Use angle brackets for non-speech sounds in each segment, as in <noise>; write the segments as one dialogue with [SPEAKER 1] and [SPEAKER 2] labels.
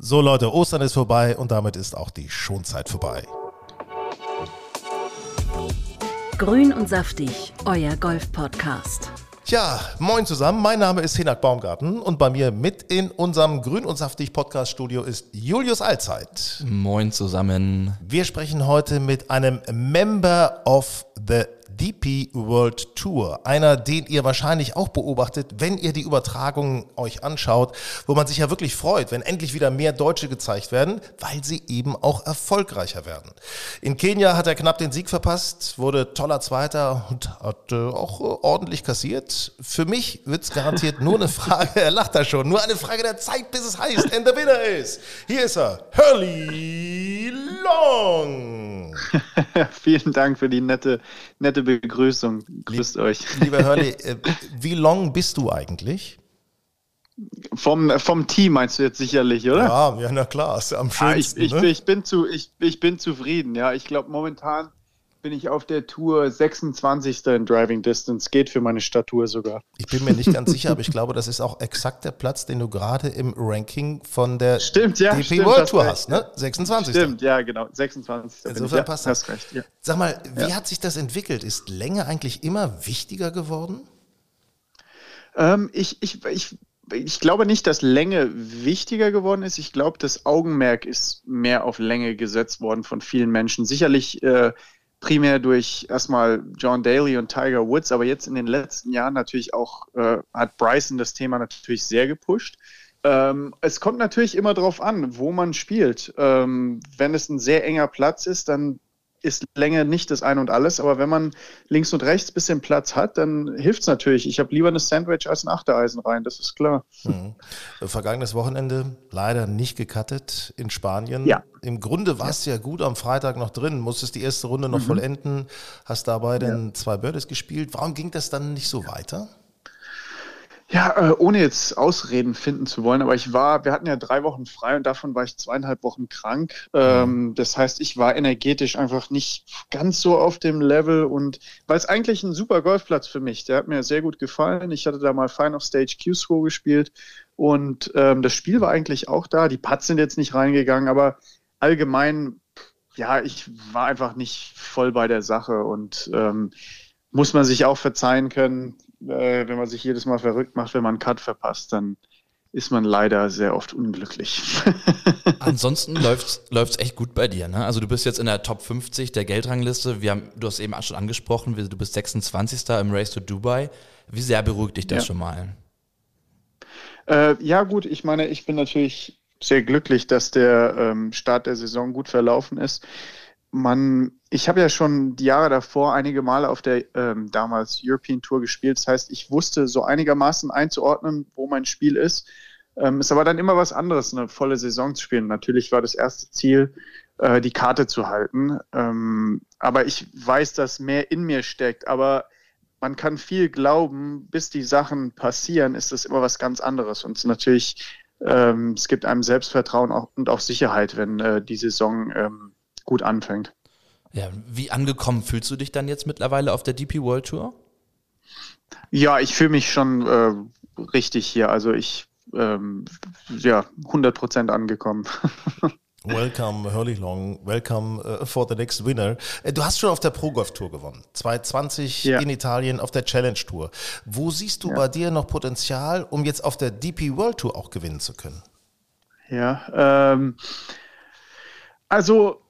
[SPEAKER 1] So Leute, Ostern ist vorbei und damit ist auch die Schonzeit vorbei.
[SPEAKER 2] Grün und saftig, euer Golf-Podcast.
[SPEAKER 1] Tja, moin zusammen. Mein Name ist Hinak Baumgarten und bei mir mit in unserem Grün und saftig Podcast Studio ist Julius Allzeit.
[SPEAKER 3] Moin zusammen.
[SPEAKER 1] Wir sprechen heute mit einem Member of the DP World Tour. Einer, den ihr wahrscheinlich auch beobachtet, wenn ihr die Übertragungen euch anschaut, wo man sich ja wirklich freut, wenn endlich wieder mehr Deutsche gezeigt werden, weil sie eben auch erfolgreicher werden. In Kenia hat er knapp den Sieg verpasst, wurde toller Zweiter und hat äh, auch äh, ordentlich kassiert. Für mich wird es garantiert nur eine Frage, <laughs> er lacht da schon, nur eine Frage der Zeit, bis es heißt, and the winner is. Hier ist er, Hurley Long. <laughs>
[SPEAKER 4] Vielen Dank für die nette, nette Begrüßung. Grüßt Lieb, euch.
[SPEAKER 1] Lieber Hurley, <laughs> äh, wie long bist du eigentlich?
[SPEAKER 4] Vom, vom Team meinst du jetzt sicherlich, oder?
[SPEAKER 1] Ja, ja na klar, ist am schönsten.
[SPEAKER 4] Ah, ich, ich, ne? ich, bin zu, ich, ich bin zufrieden, ja. Ich glaube, momentan bin ich auf der Tour 26. in Driving Distance. Geht für meine Statur sogar.
[SPEAKER 1] Ich bin mir nicht ganz sicher, aber ich glaube, das ist auch exakt der Platz, den du gerade im Ranking von der
[SPEAKER 4] stimmt, ja,
[SPEAKER 1] DP
[SPEAKER 4] stimmt,
[SPEAKER 1] World Tour hast, ne? 26.
[SPEAKER 4] Stimmt, ja, genau. 26.
[SPEAKER 1] Insofern
[SPEAKER 4] ja,
[SPEAKER 1] passt das. Hast recht, ja. Sag mal, wie ja. hat sich das entwickelt? Ist Länge eigentlich immer wichtiger geworden?
[SPEAKER 4] Ähm, ich, ich, ich ich glaube nicht, dass Länge wichtiger geworden ist. Ich glaube, das Augenmerk ist mehr auf Länge gesetzt worden von vielen Menschen. Sicherlich äh, primär durch erstmal John Daly und Tiger Woods, aber jetzt in den letzten Jahren natürlich auch äh, hat Bryson das Thema natürlich sehr gepusht. Ähm, es kommt natürlich immer darauf an, wo man spielt. Ähm, wenn es ein sehr enger Platz ist, dann ist Länge nicht das Ein und Alles, aber wenn man links und rechts ein bisschen Platz hat, dann hilft es natürlich. Ich habe lieber eine Sandwich als ein Achtereisen rein, das ist klar.
[SPEAKER 1] Mhm. Vergangenes Wochenende leider nicht gecuttet in Spanien.
[SPEAKER 4] Ja.
[SPEAKER 1] Im Grunde warst du ja. ja gut am Freitag noch drin, musstest die erste Runde noch mhm. vollenden, hast dabei dann ja. zwei Birdies gespielt. Warum ging das dann nicht so weiter?
[SPEAKER 4] Ja, äh, ohne jetzt Ausreden finden zu wollen, aber ich war, wir hatten ja drei Wochen frei und davon war ich zweieinhalb Wochen krank. Ähm, mhm. das heißt, ich war energetisch einfach nicht ganz so auf dem Level und weil es eigentlich ein super Golfplatz für mich. Der hat mir sehr gut gefallen. Ich hatte da mal Final Stage Q-Score gespielt und ähm, das Spiel war eigentlich auch da. Die Putts sind jetzt nicht reingegangen, aber allgemein, ja, ich war einfach nicht voll bei der Sache und ähm, muss man sich auch verzeihen können äh, wenn man sich jedes Mal verrückt macht, wenn man einen Cut verpasst, dann ist man leider sehr oft unglücklich. <laughs>
[SPEAKER 3] Ansonsten läuft es echt gut bei dir. Ne? Also du bist jetzt in der Top 50 der Geldrangliste. Wir haben, du hast eben schon angesprochen, du bist 26. im Race to Dubai. Wie sehr beruhigt dich das ja. schon mal?
[SPEAKER 4] Äh, ja gut, ich meine, ich bin natürlich sehr glücklich, dass der ähm, Start der Saison gut verlaufen ist man, ich habe ja schon die Jahre davor einige Male auf der ähm, damals European Tour gespielt. Das heißt, ich wusste so einigermaßen einzuordnen, wo mein Spiel ist. Ähm, ist aber dann immer was anderes, eine volle Saison zu spielen. Natürlich war das erste Ziel, äh, die Karte zu halten. Ähm, aber ich weiß, dass mehr in mir steckt. Aber man kann viel glauben, bis die Sachen passieren, ist das immer was ganz anderes. Und natürlich, ähm, es gibt einem Selbstvertrauen auch, und auch Sicherheit, wenn äh, die Saison ähm, gut anfängt.
[SPEAKER 3] Ja, wie angekommen fühlst du dich dann jetzt mittlerweile auf der DP World Tour?
[SPEAKER 4] Ja, ich fühle mich schon äh, richtig hier. Also ich, ähm, ja, 100 Prozent angekommen. <laughs>
[SPEAKER 1] Welcome, Hurley Long. Welcome uh, for the next winner. Äh, du hast schon auf der Pro Golf Tour gewonnen. 2020 ja. in Italien auf der Challenge Tour. Wo siehst du ja. bei dir noch Potenzial, um jetzt auf der DP World Tour auch gewinnen zu können?
[SPEAKER 4] Ja, ähm, also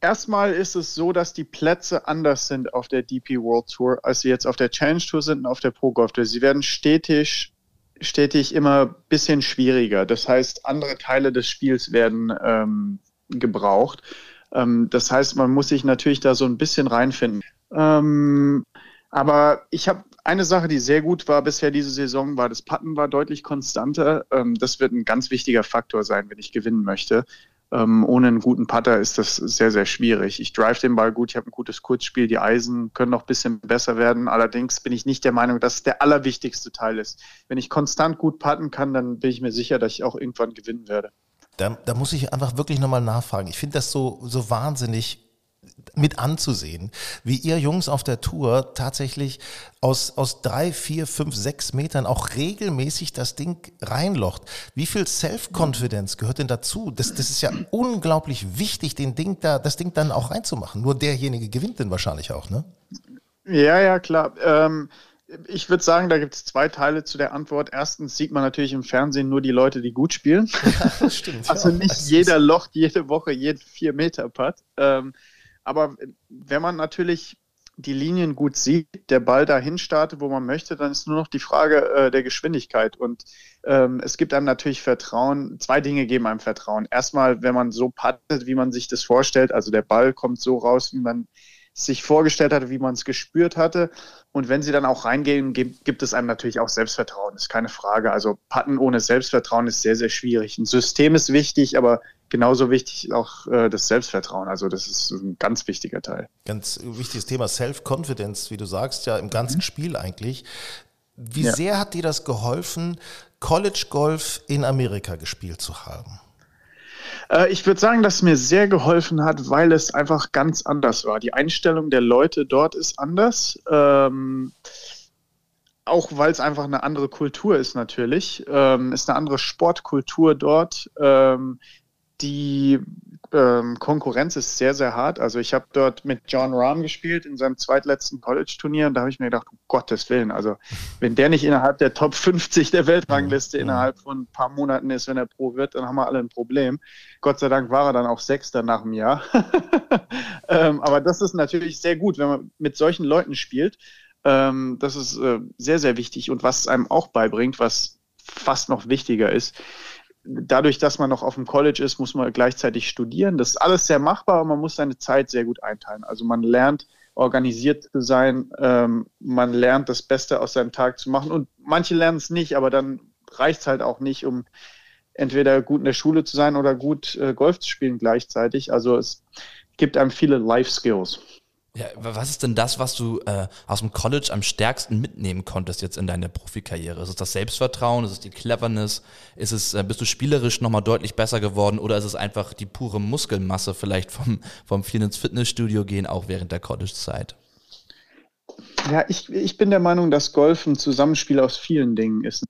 [SPEAKER 4] Erstmal ist es so, dass die Plätze anders sind auf der DP World Tour, als sie jetzt auf der Challenge Tour sind und auf der Pro Golf Tour. Sie werden stetig, stetig immer ein bisschen schwieriger. Das heißt, andere Teile des Spiels werden ähm, gebraucht. Ähm, das heißt, man muss sich natürlich da so ein bisschen reinfinden. Ähm, aber ich habe eine Sache, die sehr gut war bisher diese Saison, war das Putten war deutlich konstanter. Ähm, das wird ein ganz wichtiger Faktor sein, wenn ich gewinnen möchte. Ähm, ohne einen guten Putter ist das sehr, sehr schwierig. Ich drive den Ball gut, ich habe ein gutes Kurzspiel, die Eisen können noch ein bisschen besser werden. Allerdings bin ich nicht der Meinung, dass es der allerwichtigste Teil ist. Wenn ich konstant gut putten kann, dann bin ich mir sicher, dass ich auch irgendwann gewinnen werde.
[SPEAKER 1] Da, da muss ich einfach wirklich nochmal nachfragen. Ich finde das so, so wahnsinnig mit anzusehen, wie ihr Jungs auf der Tour tatsächlich aus, aus drei, vier, fünf, sechs Metern auch regelmäßig das Ding reinlocht. Wie viel Self-Confidence gehört denn dazu? Das, das ist ja unglaublich wichtig, den Ding da, das Ding dann auch reinzumachen. Nur derjenige gewinnt denn wahrscheinlich auch, ne?
[SPEAKER 4] Ja, ja, klar. Ähm, ich würde sagen, da gibt es zwei Teile zu der Antwort. Erstens sieht man natürlich im Fernsehen nur die Leute, die gut spielen. Ja, das stimmt. <laughs> also nicht jeder locht jede Woche jeden vier Meter Putt. Ähm, aber wenn man natürlich die Linien gut sieht, der Ball dahin startet, wo man möchte, dann ist nur noch die Frage äh, der Geschwindigkeit. Und ähm, es gibt einem natürlich Vertrauen. Zwei Dinge geben einem Vertrauen. Erstmal, wenn man so pattet, wie man sich das vorstellt, also der Ball kommt so raus, wie man sich vorgestellt hatte, wie man es gespürt hatte. Und wenn sie dann auch reingehen, gibt es einem natürlich auch Selbstvertrauen, ist keine Frage. Also Patten ohne Selbstvertrauen ist sehr, sehr schwierig. Ein System ist wichtig, aber genauso wichtig auch äh, das Selbstvertrauen. Also das ist ein ganz wichtiger Teil.
[SPEAKER 1] Ganz wichtiges Thema Self-Confidence, wie du sagst, ja im ganzen mhm. Spiel eigentlich. Wie ja. sehr hat dir das geholfen, College Golf in Amerika gespielt zu haben?
[SPEAKER 4] Äh, ich würde sagen, dass es mir sehr geholfen hat, weil es einfach ganz anders war. Die Einstellung der Leute dort ist anders. Ähm, auch weil es einfach eine andere Kultur ist natürlich. Ähm, ist eine andere Sportkultur dort. Ähm, die ähm, Konkurrenz ist sehr, sehr hart. Also ich habe dort mit John Rahm gespielt in seinem zweitletzten College-Turnier und da habe ich mir gedacht, um Gottes Willen, also wenn der nicht innerhalb der Top 50 der Weltrangliste innerhalb von ein paar Monaten ist, wenn er Pro wird, dann haben wir alle ein Problem. Gott sei Dank war er dann auch Sechster nach dem Jahr. <laughs> ähm, aber das ist natürlich sehr gut, wenn man mit solchen Leuten spielt. Ähm, das ist äh, sehr, sehr wichtig und was einem auch beibringt, was fast noch wichtiger ist, dadurch, dass man noch auf dem College ist, muss man gleichzeitig studieren. Das ist alles sehr machbar, aber man muss seine Zeit sehr gut einteilen. Also man lernt organisiert zu sein, ähm, man lernt das Beste aus seinem Tag zu machen und manche lernen es nicht, aber dann reicht es halt auch nicht, um entweder gut in der Schule zu sein oder gut äh, Golf zu spielen gleichzeitig. Also es gibt einem viele Life Skills.
[SPEAKER 3] Ja, was ist denn das, was du äh, aus dem College am stärksten mitnehmen konntest jetzt in deiner Profikarriere? Ist es das Selbstvertrauen? Ist es die Cleverness? Ist es, äh, bist du spielerisch nochmal deutlich besser geworden oder ist es einfach die pure Muskelmasse vielleicht vom, vom vielen ins Fitnessstudio gehen, auch während der College-Zeit?
[SPEAKER 4] Ja, ich, ich bin der Meinung, dass Golf ein Zusammenspiel aus vielen Dingen ist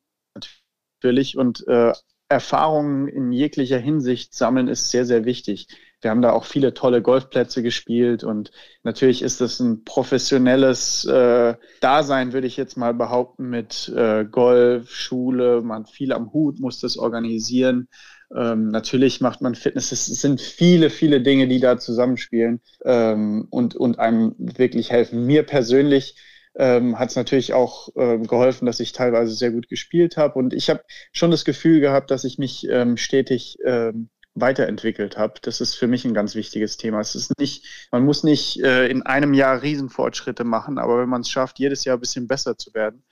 [SPEAKER 4] natürlich und äh, Erfahrungen in jeglicher Hinsicht sammeln ist sehr, sehr wichtig. Wir haben da auch viele tolle Golfplätze gespielt und natürlich ist das ein professionelles äh, Dasein, würde ich jetzt mal behaupten, mit äh, Golf, Schule, man viel am Hut, muss das organisieren. Ähm, natürlich macht man Fitness. Es sind viele, viele Dinge, die da zusammenspielen ähm, und, und einem wirklich helfen. Mir persönlich ähm, hat es natürlich auch ähm, geholfen, dass ich teilweise sehr gut gespielt habe. Und ich habe schon das Gefühl gehabt, dass ich mich ähm, stetig ähm, weiterentwickelt habe. Das ist für mich ein ganz wichtiges Thema. Es ist nicht, man muss nicht äh, in einem Jahr Riesenfortschritte machen, aber wenn man es schafft, jedes Jahr ein bisschen besser zu werden,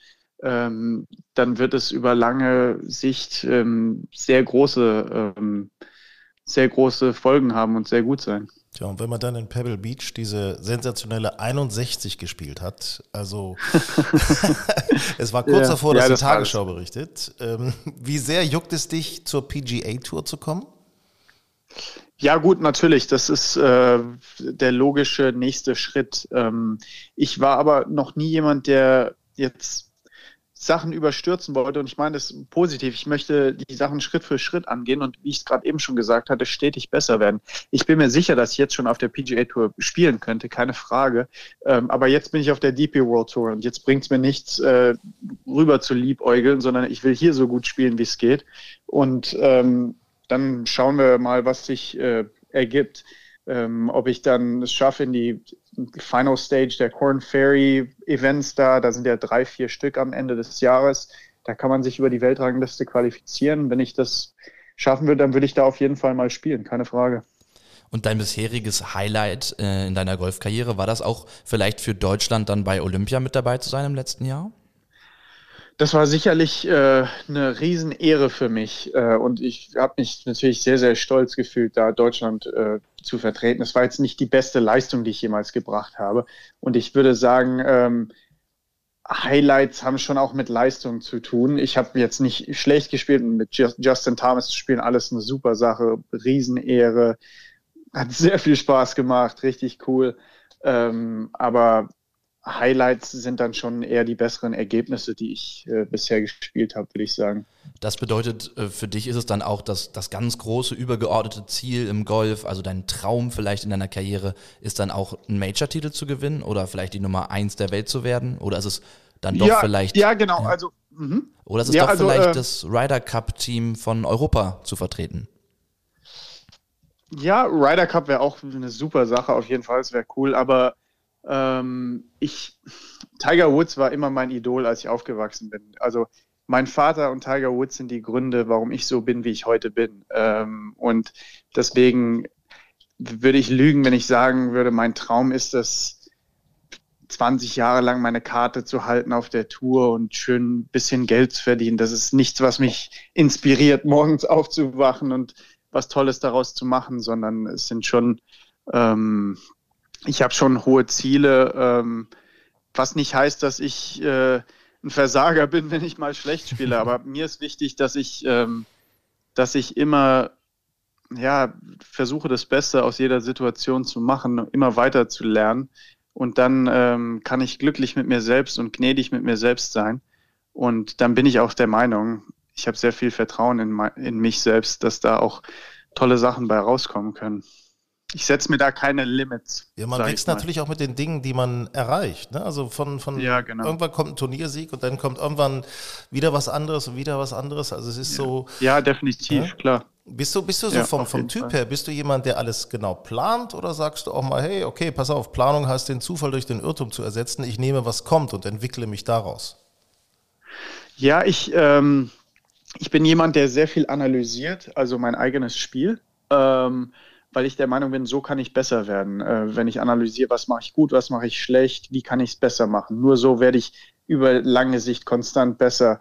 [SPEAKER 4] ähm, dann wird es über lange Sicht ähm, sehr große, ähm, sehr große Folgen haben und sehr gut sein.
[SPEAKER 1] Tja, und wenn man dann in Pebble Beach diese sensationelle 61 gespielt hat, also <laughs> <laughs> es war kurz ja, davor, dass ja, das die Tagesschau berichtet. Ähm, wie sehr juckt es dich, zur PGA Tour zu kommen?
[SPEAKER 4] Ja, gut, natürlich. Das ist äh, der logische nächste Schritt. Ähm, ich war aber noch nie jemand, der jetzt Sachen überstürzen wollte. Und ich meine das positiv. Ich möchte die Sachen Schritt für Schritt angehen und wie ich es gerade eben schon gesagt hatte, stetig besser werden. Ich bin mir sicher, dass ich jetzt schon auf der PGA Tour spielen könnte, keine Frage. Ähm, aber jetzt bin ich auf der DP World Tour und jetzt bringt es mir nichts, äh, rüber zu liebäugeln, sondern ich will hier so gut spielen, wie es geht. Und ähm, dann schauen wir mal, was sich äh, ergibt. Ähm, ob ich dann es schaffe in die Final Stage der Corn Ferry Events da, da sind ja drei, vier Stück am Ende des Jahres. Da kann man sich über die Weltrangliste qualifizieren. Wenn ich das schaffen würde, dann würde ich da auf jeden Fall mal spielen, keine Frage.
[SPEAKER 3] Und dein bisheriges Highlight äh, in deiner Golfkarriere, war das auch vielleicht für Deutschland dann bei Olympia mit dabei zu sein im letzten Jahr?
[SPEAKER 4] Das war sicherlich äh, eine Riesenehre für mich äh, und ich habe mich natürlich sehr, sehr stolz gefühlt, da Deutschland äh, zu vertreten. Es war jetzt nicht die beste Leistung, die ich jemals gebracht habe und ich würde sagen, ähm, Highlights haben schon auch mit Leistung zu tun. Ich habe jetzt nicht schlecht gespielt mit Justin Thomas zu spielen, alles eine super Sache, Riesenehre, Hat sehr viel Spaß gemacht, richtig cool. Ähm, aber Highlights sind dann schon eher die besseren Ergebnisse, die ich äh, bisher gespielt habe, würde ich sagen.
[SPEAKER 3] Das bedeutet, äh, für dich ist es dann auch das, das ganz große, übergeordnete Ziel im Golf, also dein Traum vielleicht in deiner Karriere, ist dann auch einen Major-Titel zu gewinnen oder vielleicht die Nummer eins der Welt zu werden? Oder ist es dann doch
[SPEAKER 4] ja,
[SPEAKER 3] vielleicht.
[SPEAKER 4] Ja, genau. Ja. Also,
[SPEAKER 3] mh. Oder ist es ja, doch also, vielleicht äh, das Ryder Cup-Team von Europa zu vertreten?
[SPEAKER 4] Ja, Ryder Cup wäre auch eine super Sache, auf jeden Fall, es wäre cool, aber ähm, ich, Tiger Woods war immer mein Idol, als ich aufgewachsen bin. Also mein Vater und Tiger Woods sind die Gründe, warum ich so bin, wie ich heute bin. Ähm, und deswegen würde ich lügen, wenn ich sagen würde, mein Traum ist es, 20 Jahre lang meine Karte zu halten auf der Tour und schön ein bisschen Geld zu verdienen. Das ist nichts, was mich inspiriert, morgens aufzuwachen und was Tolles daraus zu machen, sondern es sind schon ähm, ich habe schon hohe Ziele, ähm, was nicht heißt, dass ich äh, ein Versager bin, <laughs> wenn ich mal schlecht spiele. Aber <laughs> mir ist wichtig, dass ich, ähm, dass ich immer ja, versuche, das Beste aus jeder Situation zu machen, immer weiter zu lernen. Und dann ähm, kann ich glücklich mit mir selbst und gnädig mit mir selbst sein. Und dann bin ich auch der Meinung, ich habe sehr viel Vertrauen in, in mich selbst, dass da auch tolle Sachen bei rauskommen können ich setze mir da keine Limits.
[SPEAKER 1] Ja, man wächst natürlich auch mit den Dingen, die man erreicht. Ne? Also von, von
[SPEAKER 4] ja, genau.
[SPEAKER 1] irgendwann kommt ein Turniersieg und dann kommt irgendwann wieder was anderes und wieder was anderes. Also es ist
[SPEAKER 4] ja.
[SPEAKER 1] so.
[SPEAKER 4] Ja, definitiv, ja? klar.
[SPEAKER 1] Bist du, bist du so vom, vom Typ Fall. her, bist du jemand, der alles genau plant oder sagst du auch mal, hey, okay, pass auf, Planung heißt den Zufall durch den Irrtum zu ersetzen, ich nehme, was kommt und entwickle mich daraus?
[SPEAKER 4] Ja, ich, ähm, ich bin jemand, der sehr viel analysiert, also mein eigenes Spiel. Ähm, weil ich der Meinung bin, so kann ich besser werden. Äh, wenn ich analysiere, was mache ich gut, was mache ich schlecht, wie kann ich es besser machen. Nur so werde ich über lange Sicht konstant besser.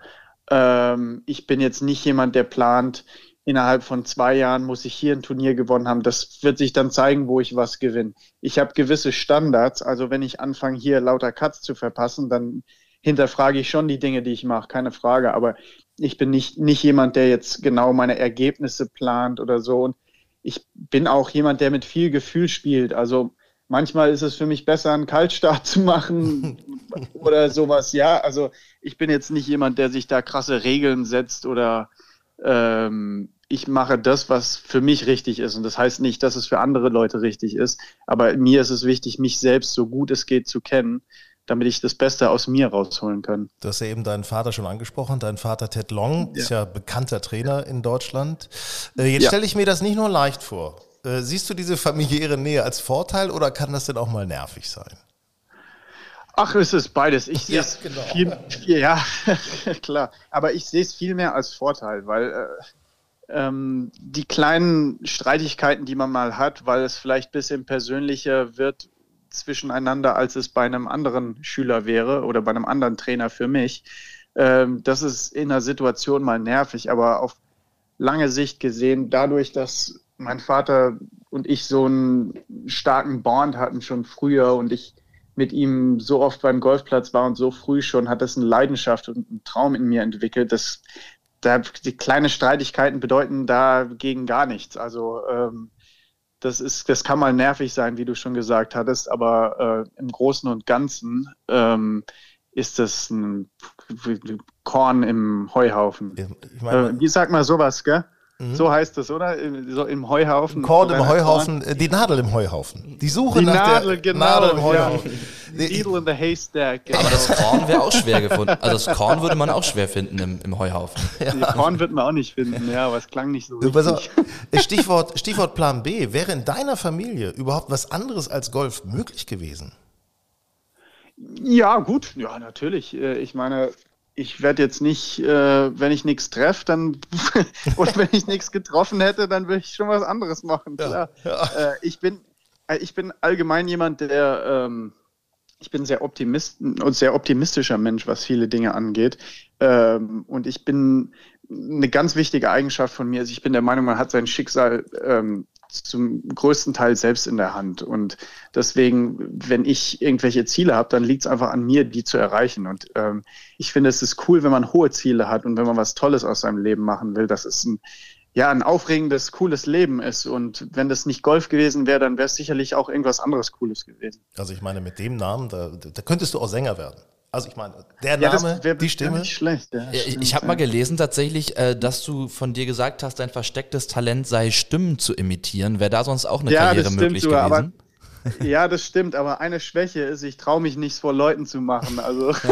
[SPEAKER 4] Ähm, ich bin jetzt nicht jemand, der plant, innerhalb von zwei Jahren muss ich hier ein Turnier gewonnen haben. Das wird sich dann zeigen, wo ich was gewinne. Ich habe gewisse Standards. Also wenn ich anfange, hier lauter Cuts zu verpassen, dann hinterfrage ich schon die Dinge, die ich mache, keine Frage. Aber ich bin nicht, nicht jemand, der jetzt genau meine Ergebnisse plant oder so. Und ich bin auch jemand, der mit viel Gefühl spielt. Also manchmal ist es für mich besser, einen Kaltstart zu machen <laughs> oder sowas. Ja, also ich bin jetzt nicht jemand, der sich da krasse Regeln setzt oder ähm, ich mache das, was für mich richtig ist. Und das heißt nicht, dass es für andere Leute richtig ist. Aber mir ist es wichtig, mich selbst so gut es geht zu kennen damit ich das Beste aus mir rausholen kann.
[SPEAKER 1] Du hast ja eben deinen Vater schon angesprochen. Dein Vater Ted Long ja. ist ja bekannter Trainer in Deutschland. Äh, jetzt ja. stelle ich mir das nicht nur leicht vor. Äh, siehst du diese familiäre Nähe als Vorteil oder kann das denn auch mal nervig sein?
[SPEAKER 4] Ach, es ist beides. Ich sehe es genau. viel, viel, ja, <laughs> klar. Aber ich sehe es viel mehr als Vorteil, weil äh, ähm, die kleinen Streitigkeiten, die man mal hat, weil es vielleicht ein bisschen persönlicher wird, zwischeneinander, als es bei einem anderen Schüler wäre oder bei einem anderen Trainer für mich. Ähm, das ist in der Situation mal nervig, aber auf lange Sicht gesehen, dadurch, dass mein Vater und ich so einen starken Bond hatten schon früher und ich mit ihm so oft beim Golfplatz war und so früh schon, hat das eine Leidenschaft und einen Traum in mir entwickelt. Das, da, die kleine Streitigkeiten bedeuten dagegen gar nichts. Also ähm, das ist, das kann mal nervig sein, wie du schon gesagt hattest, aber äh, im Großen und Ganzen ähm, ist das ein Korn im Heuhaufen. Ich mein, äh, wie sagt man sowas, gell? Mhm. So heißt es, oder? So im Heuhaufen.
[SPEAKER 1] Korn im Heuhaufen, Korn. Äh, die Nadel im Heuhaufen. Die Suche die nach Nadel, der
[SPEAKER 4] genau, Nadel im Heuhaufen. Ja. Needle in the haystack.
[SPEAKER 3] Genau. Aber das Korn wäre auch schwer gefunden. Also das Korn würde man auch schwer finden im, im Heuhaufen. <laughs>
[SPEAKER 4] Ja. Die Korn wird man auch nicht finden, ja, aber es klang nicht so richtig. <laughs>
[SPEAKER 1] Stichwort, Stichwort Plan B. Wäre in deiner Familie überhaupt was anderes als Golf möglich gewesen?
[SPEAKER 4] Ja, gut, ja, natürlich. Äh, ich meine, ich werde jetzt nicht, äh, wenn ich nichts treffe, dann <laughs> oder wenn ich nichts getroffen hätte, dann würde ich schon was anderes machen. Klar. Ja, ja. Äh, ich bin, äh, ich bin allgemein jemand, der ähm, ich bin sehr optimist und sehr optimistischer Mensch, was viele Dinge angeht. Ähm, und ich bin eine ganz wichtige Eigenschaft von mir ist, ich bin der Meinung, man hat sein Schicksal ähm, zum größten Teil selbst in der Hand. Und deswegen, wenn ich irgendwelche Ziele habe, dann liegt es einfach an mir, die zu erreichen. Und ähm, ich finde, es ist cool, wenn man hohe Ziele hat und wenn man was Tolles aus seinem Leben machen will. Das ist ein ja, ein aufregendes, cooles Leben ist. Und wenn das nicht Golf gewesen wäre, dann wäre es sicherlich auch irgendwas anderes Cooles gewesen.
[SPEAKER 1] Also ich meine, mit dem Namen, da, da könntest du auch Sänger werden. Also ich meine, der
[SPEAKER 4] Ja,
[SPEAKER 1] Name,
[SPEAKER 4] wär-
[SPEAKER 1] die Stimme.
[SPEAKER 4] Nicht schlecht, ja,
[SPEAKER 3] Ich,
[SPEAKER 4] stimmt,
[SPEAKER 3] ich habe
[SPEAKER 4] ja.
[SPEAKER 3] mal gelesen tatsächlich, äh, dass du von dir gesagt hast, dein verstecktes Talent sei Stimmen zu imitieren. Wäre da sonst auch eine
[SPEAKER 4] Ja,
[SPEAKER 3] Karriere
[SPEAKER 4] stimmt
[SPEAKER 3] möglich
[SPEAKER 4] sogar, aber-
[SPEAKER 3] gewesen? <laughs>
[SPEAKER 4] Ja, das stimmt, aber eine Schwäche ist, ich traue mich nicht vor Leuten zu machen. Also. <laughs> <laughs>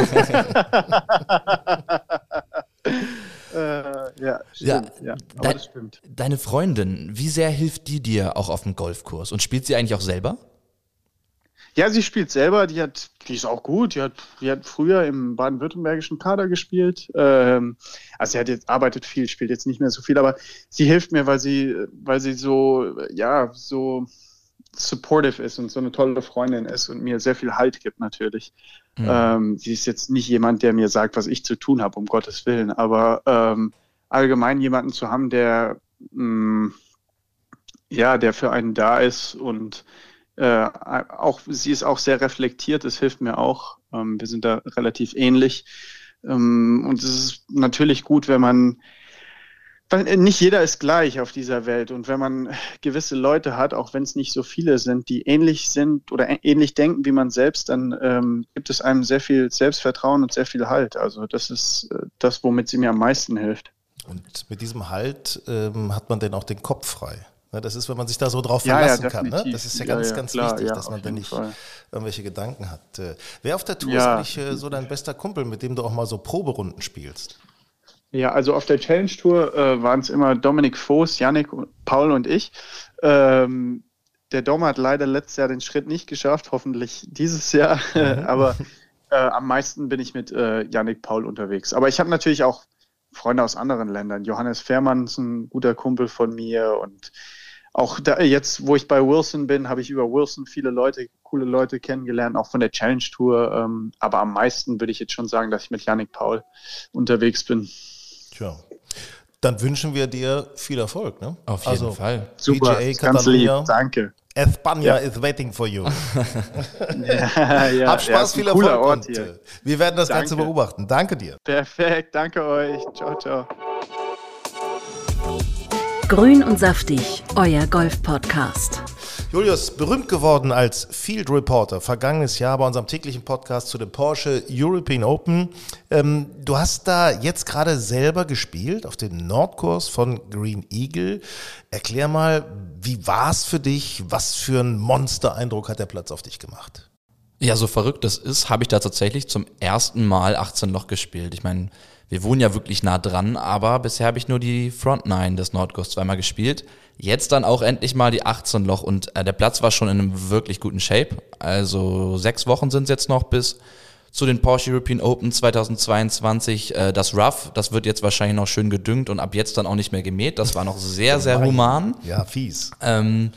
[SPEAKER 4] äh, ja, stimmt. Ja, aber
[SPEAKER 3] dein-
[SPEAKER 4] das stimmt.
[SPEAKER 3] Deine Freundin, wie sehr hilft die dir auch auf dem Golfkurs? Und spielt sie eigentlich auch selber?
[SPEAKER 4] Ja, sie spielt selber, die hat, die ist auch gut, die hat, die hat früher im baden-württembergischen Kader gespielt. Ähm, also sie hat jetzt, arbeitet viel, spielt jetzt nicht mehr so viel, aber sie hilft mir, weil sie, weil sie so, ja, so supportive ist und so eine tolle Freundin ist und mir sehr viel Halt gibt natürlich. Ähm, sie ist jetzt nicht jemand, der mir sagt, was ich zu tun habe, um Gottes Willen, aber ähm, allgemein jemanden zu haben, der mh, ja, der für einen da ist und äh, auch sie ist auch sehr reflektiert, das hilft mir auch. Ähm, wir sind da relativ ähnlich. Ähm, und es ist natürlich gut, wenn man, weil nicht jeder ist gleich auf dieser Welt und wenn man gewisse Leute hat, auch wenn es nicht so viele sind, die ähnlich sind oder ähnlich denken wie man selbst, dann ähm, gibt es einem sehr viel Selbstvertrauen und sehr viel Halt. Also das ist äh, das, womit sie mir am meisten hilft.
[SPEAKER 1] Und mit diesem Halt ähm, hat man dann auch den Kopf frei. Ne, das ist, wenn man sich da so drauf
[SPEAKER 4] Ja, ja,
[SPEAKER 1] verlassen kann. Ne? Das ist ja
[SPEAKER 4] Ja,
[SPEAKER 1] ganz,
[SPEAKER 4] ja,
[SPEAKER 1] ganz
[SPEAKER 4] klar,
[SPEAKER 1] wichtig,
[SPEAKER 4] ja,
[SPEAKER 1] dass man
[SPEAKER 4] jeden
[SPEAKER 1] nicht
[SPEAKER 4] Fall.
[SPEAKER 1] irgendwelche Gedanken hat. Äh, wer auf der Tour ist
[SPEAKER 4] Ja.
[SPEAKER 1] eigentlich äh, so dein bester Kumpel, mit dem du auch mal so Proberunden spielst?
[SPEAKER 4] Ja, also auf der Challenge Tour äh, waren es immer Dominik Voß, Yannick, Paul und ich. Ähm, der Dom hat leider letztes Jahr den Schritt nicht geschafft, hoffentlich dieses Jahr. <laughs> Aber äh, am meisten bin ich mit äh, Yannick Paul unterwegs. Aber ich habe natürlich auch Freunde aus anderen Ländern. Johannes Fährmann ist ein guter Kumpel von mir und auch da, jetzt, wo ich bei Wilson bin, habe ich über Wilson viele Leute, coole Leute kennengelernt, auch von der Challenge Tour. Ähm, aber am meisten würde ich jetzt schon sagen, dass ich mit Yannick Paul unterwegs bin.
[SPEAKER 1] Tja. Dann wünschen wir dir viel Erfolg. Ne?
[SPEAKER 3] Auf jeden Fall.
[SPEAKER 4] Super,
[SPEAKER 1] PGA
[SPEAKER 4] ganz lieb, danke.
[SPEAKER 1] España
[SPEAKER 4] Ja.
[SPEAKER 1] is waiting for you. <laughs>
[SPEAKER 4] ja, <laughs> ja,
[SPEAKER 1] Hab Spaß, viel
[SPEAKER 4] cooler
[SPEAKER 1] Erfolg.
[SPEAKER 4] Ort
[SPEAKER 1] Und,
[SPEAKER 4] hier.
[SPEAKER 1] äh, wir werden das Ganze
[SPEAKER 4] Danke.
[SPEAKER 1] beobachten. Danke dir.
[SPEAKER 4] Perfekt, danke euch. Ciao, ciao.
[SPEAKER 2] Grün und saftig, euer Golf-Podcast.
[SPEAKER 1] Julius, berühmt geworden als Field Reporter, vergangenes Jahr bei unserem täglichen Podcast zu dem Porsche European Open. Ähm, du hast da jetzt gerade selber gespielt auf dem Nordkurs von Green Eagle. Erklär mal, wie war es für dich? Was für einen Monster-Eindruck hat der Platz auf dich gemacht?
[SPEAKER 3] Ja, so verrückt das ist, habe ich da tatsächlich zum ersten Mal 18 Loch gespielt. Ich meine, wir wohnen ja wirklich nah dran, aber bisher habe ich nur die Front Nine des Nordkurs zweimal gespielt. Jetzt dann auch endlich mal die 18 Loch und äh, der Platz war schon in einem wirklich guten Shape. Also sechs Wochen sind es jetzt noch bis zu den Porsche European Open 2022. Äh, das Rough, das wird jetzt wahrscheinlich noch schön gedüngt und ab jetzt dann auch nicht mehr gemäht. Das war noch sehr, <laughs> sehr human.
[SPEAKER 1] Ja, fies.
[SPEAKER 3] Ähm,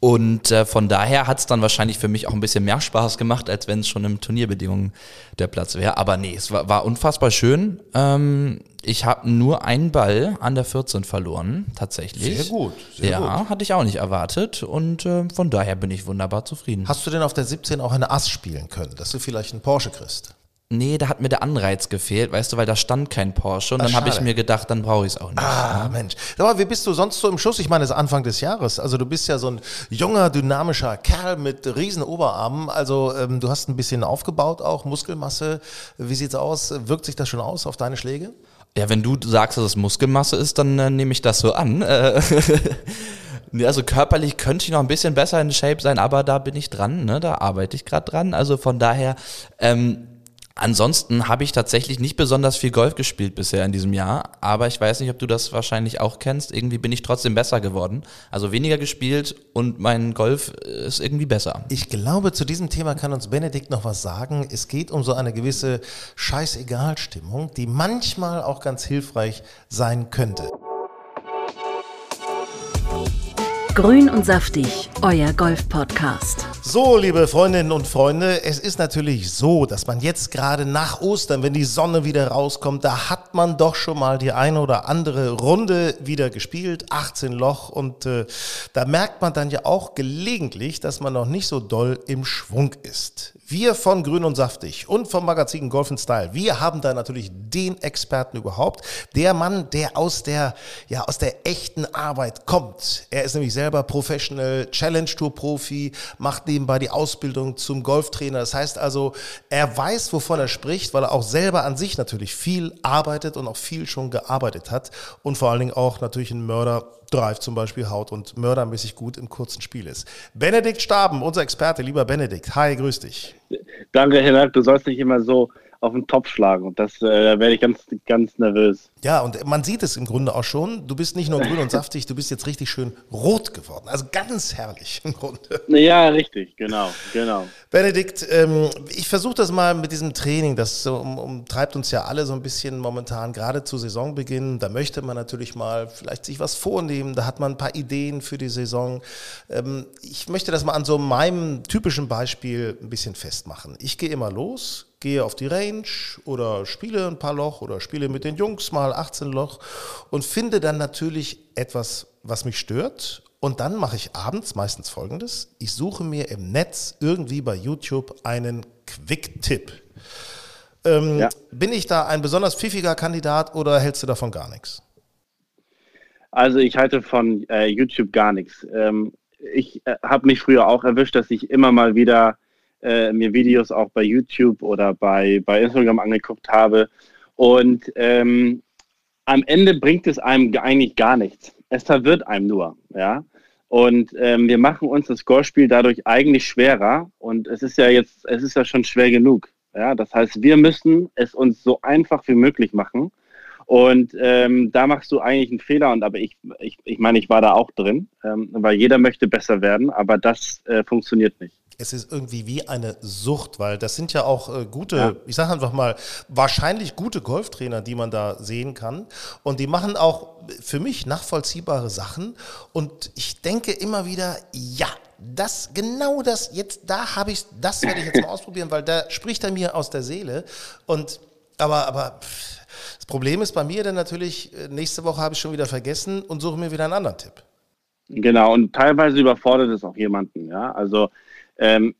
[SPEAKER 3] und äh, von daher hat es dann wahrscheinlich für mich auch ein bisschen mehr Spaß gemacht, als wenn es schon im Turnierbedingungen der Platz wäre. Aber nee, es war, war unfassbar schön. Ähm, ich habe nur einen Ball an der 14 verloren, tatsächlich.
[SPEAKER 1] Sehr gut, sehr
[SPEAKER 3] ja,
[SPEAKER 1] gut.
[SPEAKER 3] hatte ich auch nicht erwartet. Und äh, von daher bin ich wunderbar zufrieden.
[SPEAKER 1] Hast du denn auf der 17 auch eine Ass spielen können, dass du vielleicht einen Porsche kriegst?
[SPEAKER 3] Nee, da hat mir der Anreiz gefehlt, weißt du, weil da stand kein Porsche. Und dann habe ich mir gedacht, dann brauche ich es auch nicht.
[SPEAKER 1] Ah, Mensch. Aber wie bist du sonst so im Schuss? Ich meine, es ist Anfang des Jahres. Also du bist ja so ein junger, dynamischer Kerl mit riesen Oberarmen. Also ähm, du hast ein bisschen aufgebaut auch, Muskelmasse. Wie sieht's aus? Wirkt sich das schon aus auf deine Schläge?
[SPEAKER 3] Ja, wenn du sagst, dass es Muskelmasse ist, dann äh, nehme ich das so an. Äh, <laughs> also körperlich könnte ich noch ein bisschen besser in Shape sein, aber da bin ich dran, ne? da arbeite ich gerade dran. Also von daher, ähm, ansonsten habe ich tatsächlich nicht besonders viel Golf gespielt bisher in diesem Jahr, aber ich weiß nicht, ob du das wahrscheinlich auch kennst. Irgendwie bin ich trotzdem besser geworden. Also weniger gespielt und mein Golf äh, ist irgendwie besser.
[SPEAKER 1] Ich glaube, zu diesem Thema kann uns Benedikt noch was sagen. Es geht um so eine gewisse Scheißegal-Stimmung, die manchmal auch ganz hilfreich sein könnte.
[SPEAKER 2] Grün und saftig, euer Golf-Podcast.
[SPEAKER 1] So, liebe Freundinnen und Freunde, es ist natürlich so, dass man jetzt gerade nach Ostern, wenn die Sonne wieder rauskommt, da hat man doch schon mal die eine oder andere Runde wieder gespielt, 18 Loch und äh, da merkt man dann ja auch gelegentlich, dass man noch nicht so doll im Schwung ist. Wir von Grün und Saftig und vom Magazin Golf Style, wir haben da natürlich den Experten überhaupt, der Mann, der aus der, ja, aus der echten Arbeit kommt. Er ist nämlich selber Professional Challenge Tour Profi, macht nebenbei die Ausbildung zum Golftrainer. Das heißt also, er weiß, wovon er spricht, weil er auch selber an sich natürlich viel arbeitet und auch viel schon gearbeitet hat und vor allen Dingen auch natürlich ein Mörder Drive zum Beispiel haut und mördermäßig gut im kurzen Spiel ist. Benedikt Staben, unser Experte, lieber Benedikt. Hi, grüß dich.
[SPEAKER 5] Danke, Herr Lack, du sollst nicht immer so auf den Topf schlagen. Und das, äh, da werde ich ganz, ganz nervös.
[SPEAKER 1] Ja, und man sieht es im Grunde auch schon. Du bist nicht nur grün und <laughs> saftig, du bist jetzt richtig schön rot geworden. Also ganz herrlich im Grunde.
[SPEAKER 5] Ja, richtig, genau, genau.
[SPEAKER 1] Benedikt, ähm, ich versuche das mal mit diesem Training. Das so, um, umtreibt uns ja alle so ein bisschen momentan, gerade zu Saisonbeginn. Da möchte man natürlich mal vielleicht sich was vornehmen. Da hat man ein paar Ideen für die Saison. Ähm, ich möchte das mal an so meinem typischen Beispiel ein bisschen festmachen. Ich gehe immer los, gehe auf die Range oder spiele ein paar Loch oder spiele mit den Jungs mal 18 Loch und finde dann natürlich etwas, was mich stört. Und dann mache ich abends meistens folgendes. Ich suche mir im Netz irgendwie bei YouTube einen Quick-Tipp. Ähm, ja. Bin ich da ein besonders pfiffiger Kandidat oder hältst du davon gar nichts?
[SPEAKER 5] Also ich halte von äh, YouTube gar nichts. Ähm, ich äh, habe mich früher auch erwischt, dass ich immer mal wieder äh, mir Videos auch bei YouTube oder bei, bei Instagram angeguckt habe. Und ähm, am Ende bringt es einem eigentlich gar nichts. Es verwirrt einem nur, ja. Und ähm, wir machen uns das Golfspiel dadurch eigentlich schwerer. Und es ist ja jetzt, es ist ja schon schwer genug. Ja, das heißt, wir müssen es uns so einfach wie möglich machen. Und ähm, da machst du eigentlich einen Fehler. Und aber ich, ich, ich meine, ich war da auch drin, ähm, weil jeder möchte besser werden, aber das äh, funktioniert nicht
[SPEAKER 1] es ist irgendwie wie eine Sucht, weil das sind ja auch äh, gute, ja. ich sage einfach mal, wahrscheinlich gute Golftrainer, die man da sehen kann. Und die machen auch für mich nachvollziehbare Sachen. Und ich denke immer wieder, ja, das, genau das, jetzt, da habe ich, das werde ich jetzt mal <laughs> ausprobieren, weil da spricht er mir aus der Seele. Und, aber, aber, das Problem ist bei mir dann natürlich, äh, nächste Woche habe ich schon wieder vergessen und suche mir wieder einen anderen Tipp.
[SPEAKER 5] Genau, und teilweise überfordert es auch jemanden, ja. Also ähm,